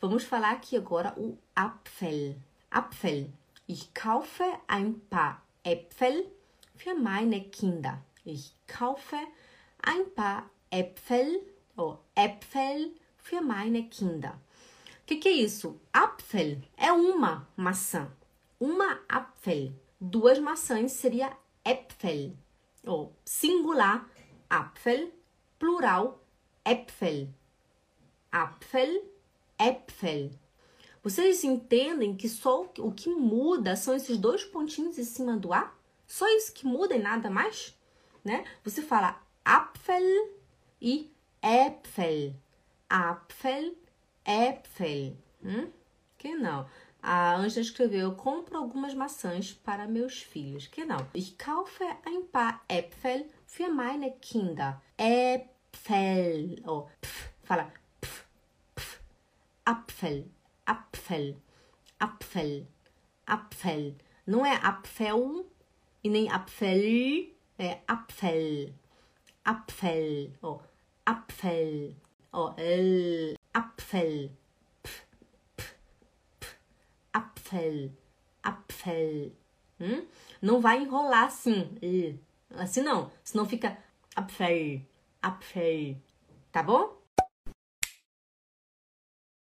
Vamos falar aqui agora o Apfel. Apfel. Ich kaufe ein paar Äpfel für meine Kinder. Ich kaufe ein paar Äpfel ou Äpfel für meine Kinder. O que, que é isso? Apfel é uma maçã. Uma Apfel. Duas maçãs seria Äpfel. Ou singular, Apfel. Plural, Äpfel. Apfel, Äpfel. Vocês entendem que só o que muda são esses dois pontinhos em cima do A? Só isso que muda e nada mais? Né? Você fala Apfel e Äpfel. Apfel, Äpfel. Hum? Que não. A Anja escreveu: Eu compro algumas maçãs para meus filhos. Que não. Ich kaufe ein paar Äpfel für meine Kinder. Äpfel. Oh, pf, fala. Apfel, Apfel, Apfel, Apfel. Não é Apfel e nem Apfel, é Apfel, Apfel, ó, Apfel, ó, L, Apfel, pf, pf, pf, Apfel, Apfel. Hum? Não vai enrolar assim, assim não, senão fica Apfel, Apfel, tá bom?